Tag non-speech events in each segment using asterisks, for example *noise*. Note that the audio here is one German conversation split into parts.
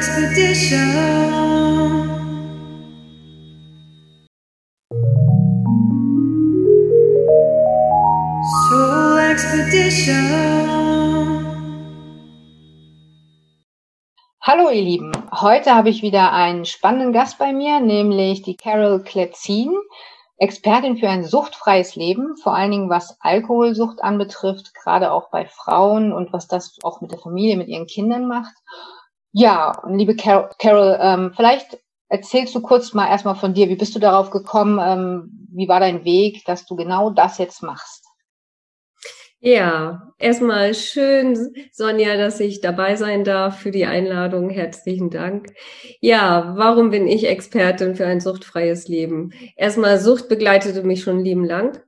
Expedition. Soul Expedition. Hallo ihr Lieben, heute habe ich wieder einen spannenden Gast bei mir, nämlich die Carol Kletzin, Expertin für ein suchtfreies Leben, vor allen Dingen was Alkoholsucht anbetrifft, gerade auch bei Frauen und was das auch mit der Familie, mit ihren Kindern macht. Ja, liebe Carol, Carol ähm, vielleicht erzählst du kurz mal erstmal von dir, wie bist du darauf gekommen, ähm, wie war dein Weg, dass du genau das jetzt machst? Ja, erstmal schön, Sonja, dass ich dabei sein darf für die Einladung. Herzlichen Dank. Ja, warum bin ich Expertin für ein suchtfreies Leben? Erstmal, Sucht begleitete mich schon lieben lang.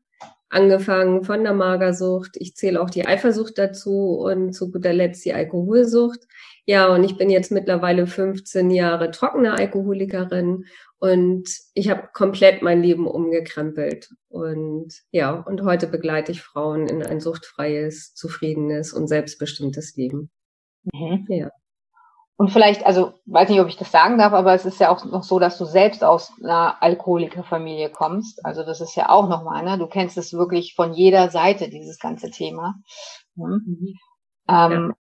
Angefangen von der Magersucht. Ich zähle auch die Eifersucht dazu und zu guter Letzt die Alkoholsucht. Ja, und ich bin jetzt mittlerweile 15 Jahre trockene Alkoholikerin und ich habe komplett mein Leben umgekrempelt. Und ja, und heute begleite ich Frauen in ein suchtfreies, zufriedenes und selbstbestimmtes Leben. Mhm. Ja. Und vielleicht, also weiß nicht, ob ich das sagen darf, aber es ist ja auch noch so, dass du selbst aus einer Alkoholikerfamilie kommst. Also das ist ja auch nochmal, ne? Du kennst es wirklich von jeder Seite, dieses ganze Thema. Mhm. Mhm. Ähm,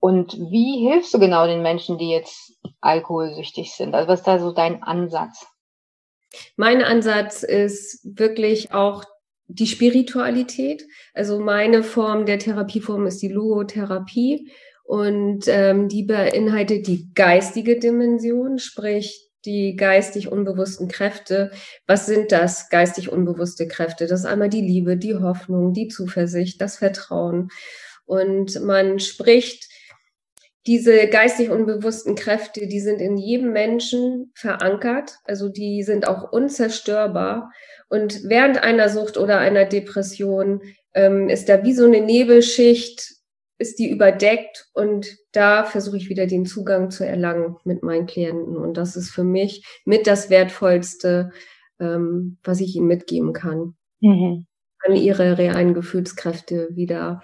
und wie hilfst du genau den Menschen, die jetzt alkoholsüchtig sind? Also was ist da so dein Ansatz? Mein Ansatz ist wirklich auch die Spiritualität. Also meine Form der Therapieform ist die Logotherapie und ähm, die beinhaltet die geistige Dimension, sprich die geistig unbewussten Kräfte. Was sind das geistig unbewusste Kräfte? Das ist einmal die Liebe, die Hoffnung, die Zuversicht, das Vertrauen. Und man spricht diese geistig unbewussten Kräfte, die sind in jedem Menschen verankert, also die sind auch unzerstörbar. Und während einer Sucht oder einer Depression ähm, ist da wie so eine Nebelschicht, ist die überdeckt und da versuche ich wieder den Zugang zu erlangen mit meinen Klienten. Und das ist für mich mit das Wertvollste, ähm, was ich ihnen mitgeben kann. Mhm. An ihre realen Gefühlskräfte wieder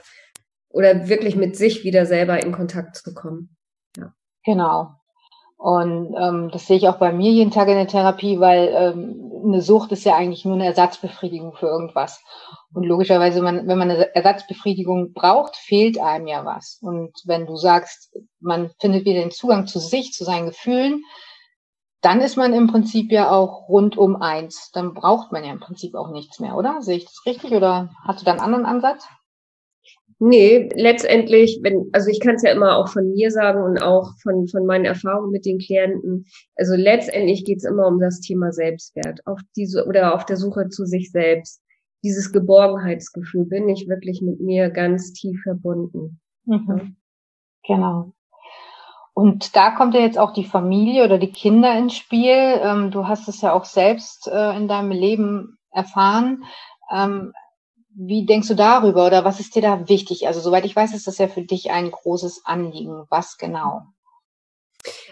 oder wirklich mit sich wieder selber in Kontakt zu kommen. Ja. Genau. Und ähm, das sehe ich auch bei mir jeden Tag in der Therapie, weil ähm, eine Sucht ist ja eigentlich nur eine Ersatzbefriedigung für irgendwas. Und logischerweise, man, wenn man eine Ersatzbefriedigung braucht, fehlt einem ja was. Und wenn du sagst, man findet wieder den Zugang zu sich, zu seinen Gefühlen, dann ist man im Prinzip ja auch rund um eins. Dann braucht man ja im Prinzip auch nichts mehr, oder? Sehe ich das richtig oder hast du da einen anderen Ansatz? Nee, letztendlich, wenn, also ich kann es ja immer auch von mir sagen und auch von, von meinen Erfahrungen mit den Klienten. Also letztendlich geht es immer um das Thema Selbstwert, auf diese oder auf der Suche zu sich selbst. Dieses Geborgenheitsgefühl, bin ich wirklich mit mir ganz tief verbunden. Mhm. Genau. Und da kommt ja jetzt auch die Familie oder die Kinder ins Spiel. Ähm, du hast es ja auch selbst äh, in deinem Leben erfahren. Wie denkst du darüber oder was ist dir da wichtig? Also soweit ich weiß, ist das ja für dich ein großes Anliegen. Was genau?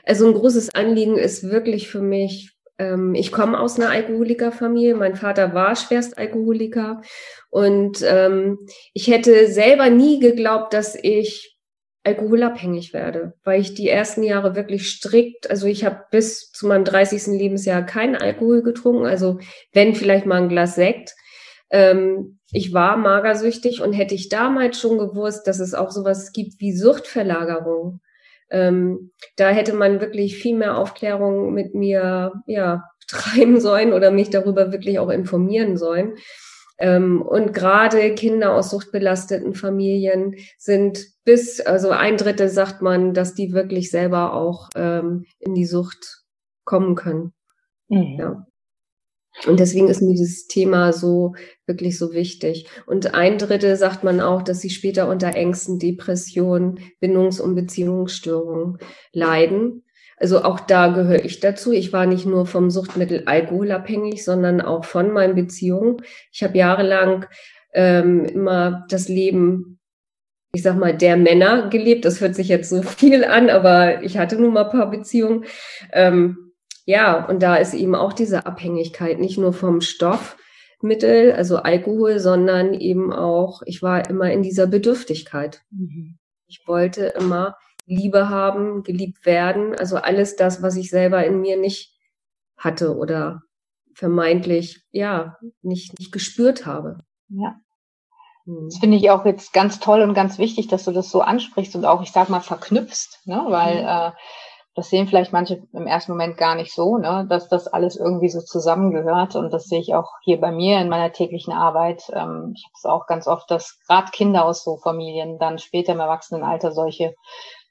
Also ein großes Anliegen ist wirklich für mich, ähm, ich komme aus einer Alkoholikerfamilie. Mein Vater war schwerst Alkoholiker und ähm, ich hätte selber nie geglaubt, dass ich alkoholabhängig werde, weil ich die ersten Jahre wirklich strikt, also ich habe bis zu meinem 30. Lebensjahr keinen Alkohol getrunken, also wenn vielleicht mal ein Glas Sekt. Ähm, ich war magersüchtig und hätte ich damals schon gewusst, dass es auch sowas gibt wie Suchtverlagerung, ähm, da hätte man wirklich viel mehr Aufklärung mit mir ja *laughs* treiben sollen oder mich darüber wirklich auch informieren sollen. Ähm, und gerade Kinder aus suchtbelasteten Familien sind bis, also ein Drittel sagt man, dass die wirklich selber auch ähm, in die Sucht kommen können. Mhm. Ja. Und deswegen ist mir dieses Thema so wirklich so wichtig. Und ein Drittel sagt man auch, dass sie später unter Ängsten, Depressionen, Bindungs- und Beziehungsstörungen leiden. Also auch da gehöre ich dazu. Ich war nicht nur vom Suchtmittel Alkohol abhängig, sondern auch von meinen Beziehungen. Ich habe jahrelang ähm, immer das Leben, ich sag mal, der Männer gelebt. Das hört sich jetzt so *laughs* viel an, aber ich hatte nun mal ein paar Beziehungen. Ähm, ja, und da ist eben auch diese Abhängigkeit nicht nur vom Stoffmittel, also Alkohol, sondern eben auch, ich war immer in dieser Bedürftigkeit. Mhm. Ich wollte immer Liebe haben, geliebt werden. Also alles das, was ich selber in mir nicht hatte oder vermeintlich, ja, nicht, nicht gespürt habe. Ja. Hm. Das finde ich auch jetzt ganz toll und ganz wichtig, dass du das so ansprichst und auch, ich sag mal, verknüpfst, ne? weil mhm. äh, das sehen vielleicht manche im ersten Moment gar nicht so, ne? dass das alles irgendwie so zusammengehört. Und das sehe ich auch hier bei mir in meiner täglichen Arbeit. Ähm, ich habe es auch ganz oft, dass gerade Kinder aus so Familien dann später im Erwachsenenalter solche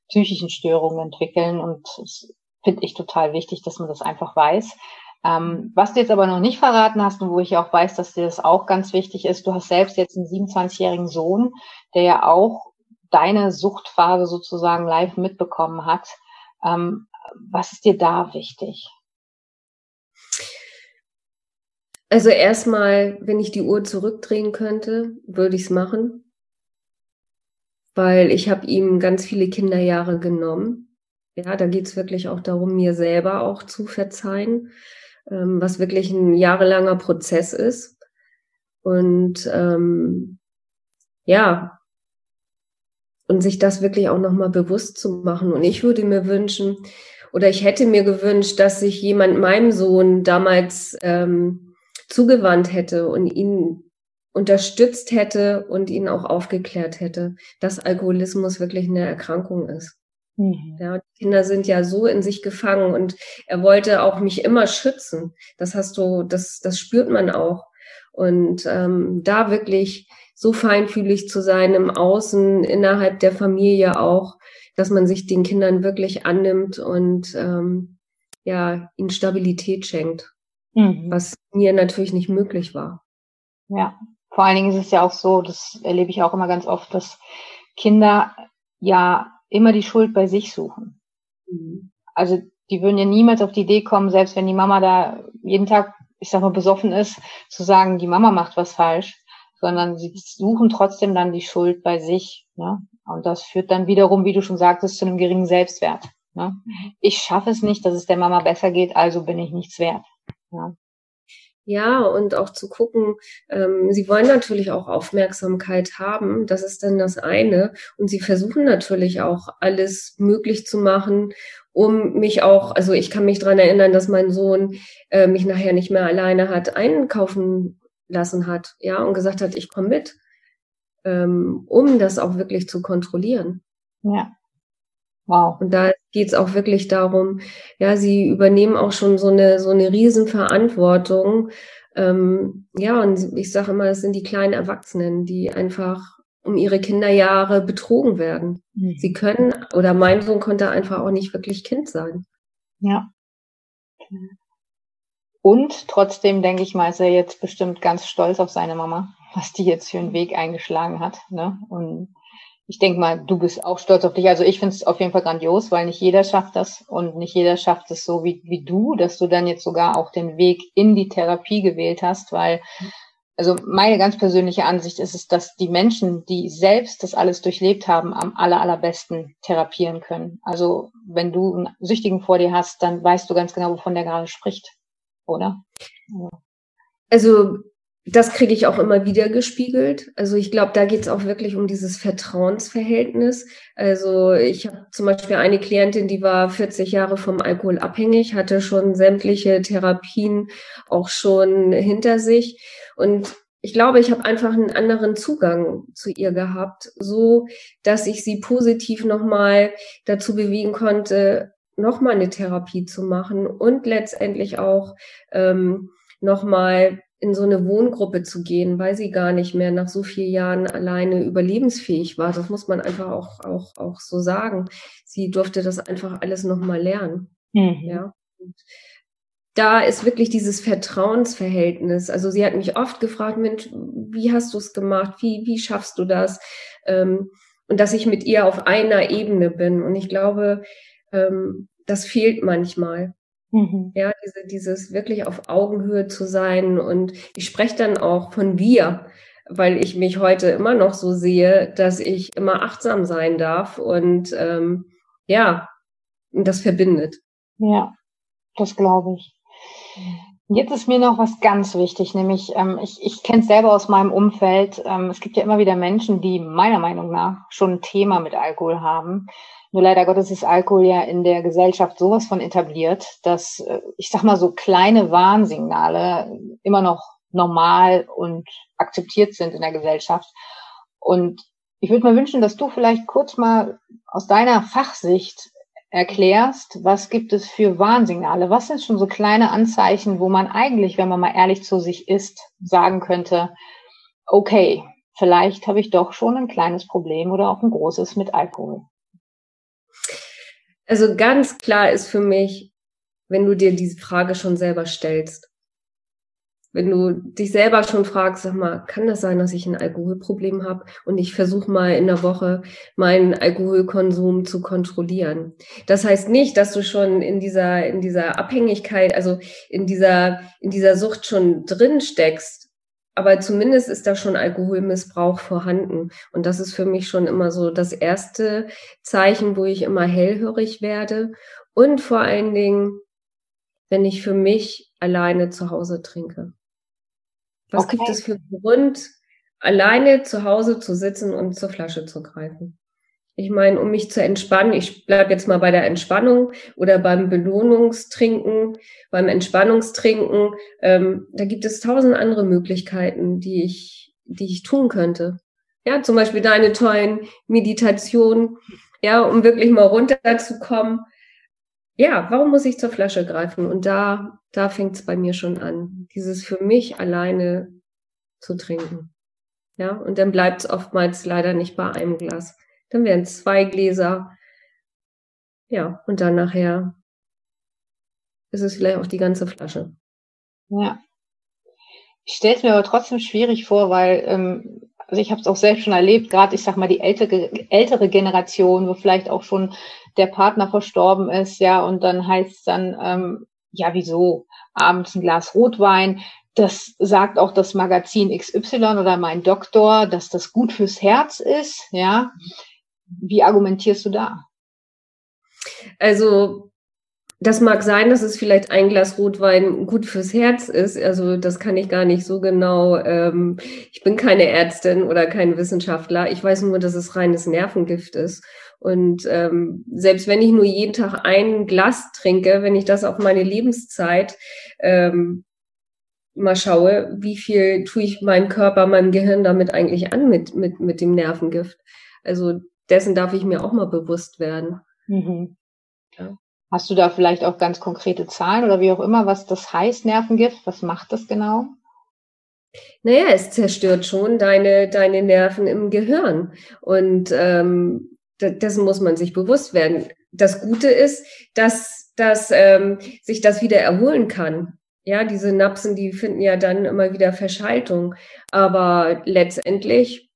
psychischen Störungen entwickeln. Und das finde ich total wichtig, dass man das einfach weiß. Ähm, was du jetzt aber noch nicht verraten hast und wo ich auch weiß, dass dir das auch ganz wichtig ist, du hast selbst jetzt einen 27-jährigen Sohn, der ja auch deine Suchtphase sozusagen live mitbekommen hat. Ähm, was ist dir da wichtig? Also erstmal, wenn ich die Uhr zurückdrehen könnte, würde ich es machen, weil ich habe ihm ganz viele Kinderjahre genommen. Ja, da geht es wirklich auch darum, mir selber auch zu verzeihen, ähm, was wirklich ein jahrelanger Prozess ist. Und ähm, ja, und sich das wirklich auch nochmal bewusst zu machen. Und ich würde mir wünschen, oder ich hätte mir gewünscht, dass sich jemand meinem Sohn damals ähm, zugewandt hätte und ihn unterstützt hätte und ihn auch aufgeklärt hätte, dass Alkoholismus wirklich eine Erkrankung ist. Mhm. Ja, die Kinder sind ja so in sich gefangen und er wollte auch mich immer schützen. Das hast du, das, das spürt man auch. Und ähm, da wirklich so feinfühlig zu sein im Außen, innerhalb der Familie auch, dass man sich den Kindern wirklich annimmt und ähm, ja, ihnen Stabilität schenkt, mhm. was mir natürlich nicht möglich war. Ja, vor allen Dingen ist es ja auch so, das erlebe ich auch immer ganz oft, dass Kinder ja immer die Schuld bei sich suchen. Mhm. Also die würden ja niemals auf die Idee kommen, selbst wenn die Mama da jeden Tag, ich sag mal, besoffen ist, zu sagen, die Mama macht was falsch, sondern sie suchen trotzdem dann die Schuld bei sich. Ne? Und das führt dann wiederum, wie du schon sagtest, zu einem geringen Selbstwert. Ne? Ich schaffe es nicht, dass es der Mama besser geht, also bin ich nichts wert. Ja. Ja, und auch zu gucken, ähm, sie wollen natürlich auch Aufmerksamkeit haben, das ist dann das eine. Und sie versuchen natürlich auch alles möglich zu machen, um mich auch, also ich kann mich dran erinnern, dass mein Sohn äh, mich nachher nicht mehr alleine hat einkaufen lassen hat, ja, und gesagt hat, ich komme mit, ähm, um das auch wirklich zu kontrollieren. Ja. Wow. Und da geht es auch wirklich darum, ja, sie übernehmen auch schon so eine so eine Riesenverantwortung. Ähm, ja, und ich sage immer, es sind die kleinen Erwachsenen, die einfach um ihre Kinderjahre betrogen werden. Mhm. Sie können, oder mein Sohn konnte einfach auch nicht wirklich Kind sein. Ja. Und trotzdem denke ich mal, ist er jetzt bestimmt ganz stolz auf seine Mama, was die jetzt für einen Weg eingeschlagen hat. Ne? Und ich denke mal, du bist auch stolz auf dich. Also ich finde es auf jeden Fall grandios, weil nicht jeder schafft das und nicht jeder schafft es so wie, wie du, dass du dann jetzt sogar auch den Weg in die Therapie gewählt hast, weil also meine ganz persönliche Ansicht ist es, dass die Menschen, die selbst das alles durchlebt haben, am aller, allerbesten therapieren können. Also wenn du einen Süchtigen vor dir hast, dann weißt du ganz genau, wovon der gerade spricht oder? Also das kriege ich auch immer wieder gespiegelt. Also ich glaube, da geht es auch wirklich um dieses Vertrauensverhältnis. Also ich habe zum Beispiel eine Klientin, die war 40 Jahre vom Alkohol abhängig, hatte schon sämtliche Therapien auch schon hinter sich. Und ich glaube, ich habe einfach einen anderen Zugang zu ihr gehabt, so dass ich sie positiv nochmal dazu bewegen konnte, nochmal eine Therapie zu machen und letztendlich auch ähm, nochmal in so eine Wohngruppe zu gehen, weil sie gar nicht mehr nach so vielen Jahren alleine überlebensfähig war. Das muss man einfach auch, auch, auch so sagen. Sie durfte das einfach alles nochmal lernen. Mhm. Ja. Und da ist wirklich dieses Vertrauensverhältnis. Also sie hat mich oft gefragt, Mensch, wie hast du es gemacht? Wie, wie schaffst du das? Ähm, und dass ich mit ihr auf einer Ebene bin. Und ich glaube, ähm, das fehlt manchmal. Mhm. Ja, diese, dieses wirklich auf Augenhöhe zu sein. Und ich spreche dann auch von wir, weil ich mich heute immer noch so sehe, dass ich immer achtsam sein darf. Und ähm, ja, das verbindet. Ja, das glaube ich. Jetzt ist mir noch was ganz wichtig, nämlich ähm, ich, ich kenne es selber aus meinem Umfeld. Ähm, es gibt ja immer wieder Menschen, die meiner Meinung nach schon ein Thema mit Alkohol haben. Nur leider Gottes ist Alkohol ja in der Gesellschaft sowas von etabliert, dass äh, ich sag mal so kleine Warnsignale immer noch normal und akzeptiert sind in der Gesellschaft. Und ich würde mir wünschen, dass du vielleicht kurz mal aus deiner Fachsicht erklärst, was gibt es für Warnsignale? Was sind schon so kleine Anzeichen, wo man eigentlich, wenn man mal ehrlich zu sich ist, sagen könnte, okay, vielleicht habe ich doch schon ein kleines Problem oder auch ein großes mit Alkohol? Also ganz klar ist für mich, wenn du dir diese Frage schon selber stellst, wenn du dich selber schon fragst, sag mal, kann das sein, dass ich ein Alkoholproblem habe und ich versuche mal in der Woche meinen Alkoholkonsum zu kontrollieren. Das heißt nicht, dass du schon in dieser in dieser Abhängigkeit, also in dieser in dieser Sucht schon drin steckst, aber zumindest ist da schon Alkoholmissbrauch vorhanden und das ist für mich schon immer so das erste Zeichen, wo ich immer hellhörig werde und vor allen Dingen wenn ich für mich alleine zu Hause trinke. Was okay. gibt es für einen Grund, alleine zu Hause zu sitzen und zur Flasche zu greifen? Ich meine, um mich zu entspannen, ich bleibe jetzt mal bei der Entspannung oder beim Belohnungstrinken, beim Entspannungstrinken, ähm, da gibt es tausend andere Möglichkeiten, die ich, die ich tun könnte. Ja, zum Beispiel deine tollen Meditationen, ja, um wirklich mal runterzukommen. Ja, warum muss ich zur Flasche greifen? Und da da fängt es bei mir schon an. Dieses für mich alleine zu trinken. Ja, und dann bleibt es oftmals leider nicht bei einem Glas. Dann werden zwei Gläser. Ja, und dann nachher ist es vielleicht auch die ganze Flasche. Ja. Ich stelle es mir aber trotzdem schwierig vor, weil ähm, also ich habe es auch selbst schon erlebt, gerade ich sag mal die ältere, ältere Generation, wo vielleicht auch schon der Partner verstorben ist, ja, und dann heißt es dann, ähm, ja, wieso? Abends ein Glas Rotwein. Das sagt auch das Magazin XY oder mein Doktor, dass das gut fürs Herz ist. Ja. Wie argumentierst du da? Also, das mag sein, dass es vielleicht ein Glas Rotwein gut fürs Herz ist. Also das kann ich gar nicht so genau. Ähm, ich bin keine Ärztin oder kein Wissenschaftler. Ich weiß nur, dass es reines Nervengift ist. Und ähm, selbst wenn ich nur jeden Tag ein Glas trinke, wenn ich das auf meine Lebenszeit ähm, mal schaue, wie viel tue ich meinem Körper, meinem Gehirn damit eigentlich an mit, mit, mit dem Nervengift. Also dessen darf ich mir auch mal bewusst werden. Mhm. Ja. Hast du da vielleicht auch ganz konkrete Zahlen oder wie auch immer, was das heißt, Nervengift? Was macht das genau? Naja, es zerstört schon deine, deine Nerven im Gehirn. Und ähm, dessen muss man sich bewusst werden. Das Gute ist, dass, dass ähm, sich das wieder erholen kann. Ja, diese Napsen, die finden ja dann immer wieder Verschaltung. Aber letztendlich,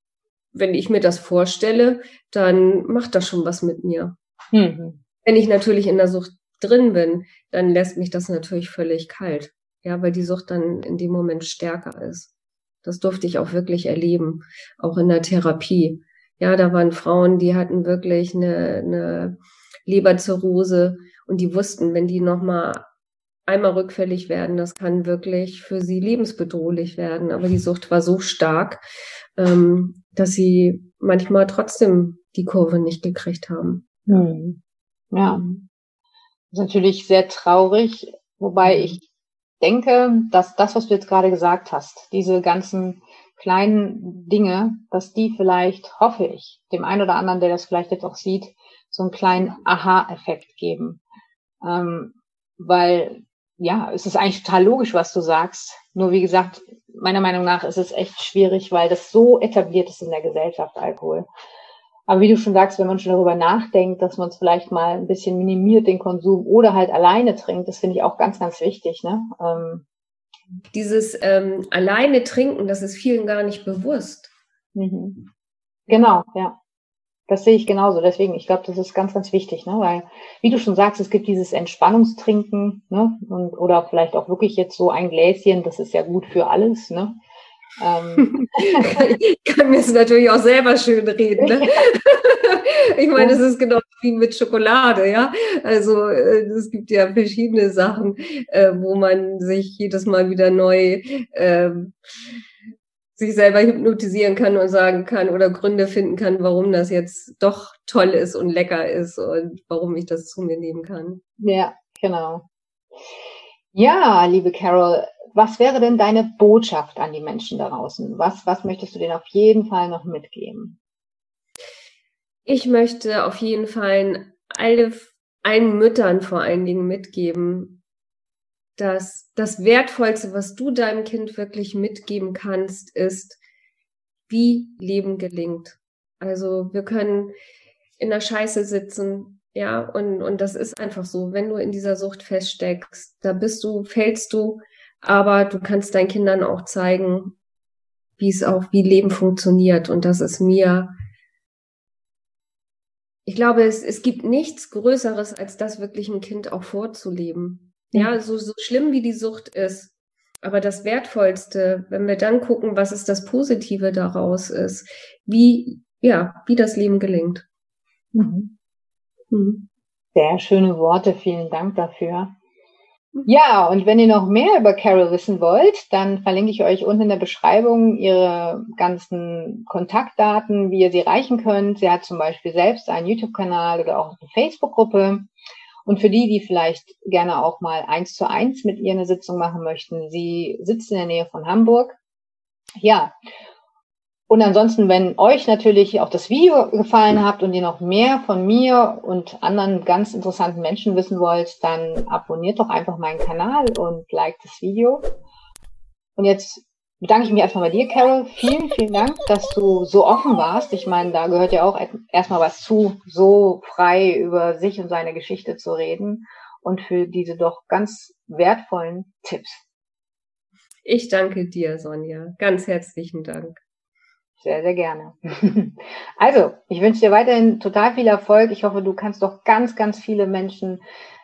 wenn ich mir das vorstelle, dann macht das schon was mit mir. Mhm. Wenn ich natürlich in der Sucht drin bin, dann lässt mich das natürlich völlig kalt. Ja, weil die Sucht dann in dem Moment stärker ist. Das durfte ich auch wirklich erleben, auch in der Therapie. Ja, da waren Frauen, die hatten wirklich eine, eine Leberzirrhose und die wussten, wenn die nochmal einmal rückfällig werden, das kann wirklich für sie lebensbedrohlich werden. Aber die Sucht war so stark, ähm, dass sie manchmal trotzdem die Kurve nicht gekriegt haben. Hm. Ja, das ist natürlich sehr traurig, wobei mhm. ich denke, dass das, was du jetzt gerade gesagt hast, diese ganzen kleinen Dinge, dass die vielleicht, hoffe ich, dem einen oder anderen, der das vielleicht jetzt auch sieht, so einen kleinen Aha-Effekt geben. Ähm, weil, ja, es ist eigentlich total logisch, was du sagst. Nur wie gesagt, meiner Meinung nach ist es echt schwierig, weil das so etabliert ist in der Gesellschaft, Alkohol. Aber wie du schon sagst, wenn man schon darüber nachdenkt, dass man es vielleicht mal ein bisschen minimiert, den Konsum, oder halt alleine trinkt, das finde ich auch ganz, ganz wichtig. Ne? Ähm, dieses ähm, alleine trinken, das ist vielen gar nicht bewusst. Mhm. Genau, ja. Das sehe ich genauso. Deswegen, ich glaube, das ist ganz, ganz wichtig, ne? Weil, wie du schon sagst, es gibt dieses Entspannungstrinken, ne? Und, oder vielleicht auch wirklich jetzt so ein Gläschen, das ist ja gut für alles, ne? Ähm. *laughs* ich kann mir es natürlich auch selber schön reden. Ne? *laughs* ich meine, es ist genau wie mit Schokolade, ja. Also äh, es gibt ja verschiedene Sachen, äh, wo man sich jedes Mal wieder neu äh, sich selber hypnotisieren kann und sagen kann oder Gründe finden kann, warum das jetzt doch toll ist und lecker ist und warum ich das zu mir nehmen kann. Ja, genau. Ja, liebe Carol, was wäre denn deine Botschaft an die Menschen da draußen? Was, was möchtest du denen auf jeden Fall noch mitgeben? Ich möchte auf jeden Fall alle, allen Müttern vor allen Dingen mitgeben, dass das Wertvollste, was du deinem Kind wirklich mitgeben kannst, ist, wie Leben gelingt. Also wir können in der Scheiße sitzen, ja, und, und das ist einfach so. Wenn du in dieser Sucht feststeckst, da bist du, fällst du, aber du kannst deinen Kindern auch zeigen, wie es auch, wie Leben funktioniert. Und das ist mir, ich glaube, es, es gibt nichts Größeres, als das wirklich ein Kind auch vorzuleben. Ja, so, so schlimm wie die Sucht ist. Aber das Wertvollste, wenn wir dann gucken, was ist das Positive daraus ist, wie, ja, wie das Leben gelingt. Mhm. Mhm. Sehr schöne Worte, vielen Dank dafür. Ja, und wenn ihr noch mehr über Carol wissen wollt, dann verlinke ich euch unten in der Beschreibung ihre ganzen Kontaktdaten, wie ihr sie erreichen könnt. Sie hat zum Beispiel selbst einen YouTube-Kanal oder auch eine Facebook-Gruppe. Und für die, die vielleicht gerne auch mal eins zu eins mit ihr eine Sitzung machen möchten, sie sitzt in der Nähe von Hamburg. Ja, und ansonsten, wenn euch natürlich auch das Video gefallen habt und ihr noch mehr von mir und anderen ganz interessanten Menschen wissen wollt, dann abonniert doch einfach meinen Kanal und liked das Video. Und jetzt bedanke ich mich erstmal bei dir, Carol. Vielen, vielen Dank, dass du so offen warst. Ich meine, da gehört ja auch erstmal was zu, so frei über sich und seine Geschichte zu reden und für diese doch ganz wertvollen Tipps. Ich danke dir, Sonja. Ganz herzlichen Dank. Sehr, sehr gerne. *laughs* Also, ich wünsche dir weiterhin total viel Erfolg. Ich hoffe, du kannst doch ganz, ganz viele Menschen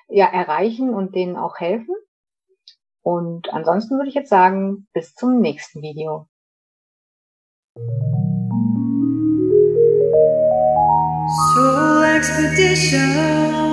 ja erreichen und denen auch helfen. Und ansonsten würde ich jetzt sagen, bis zum nächsten Video. Soul Expedition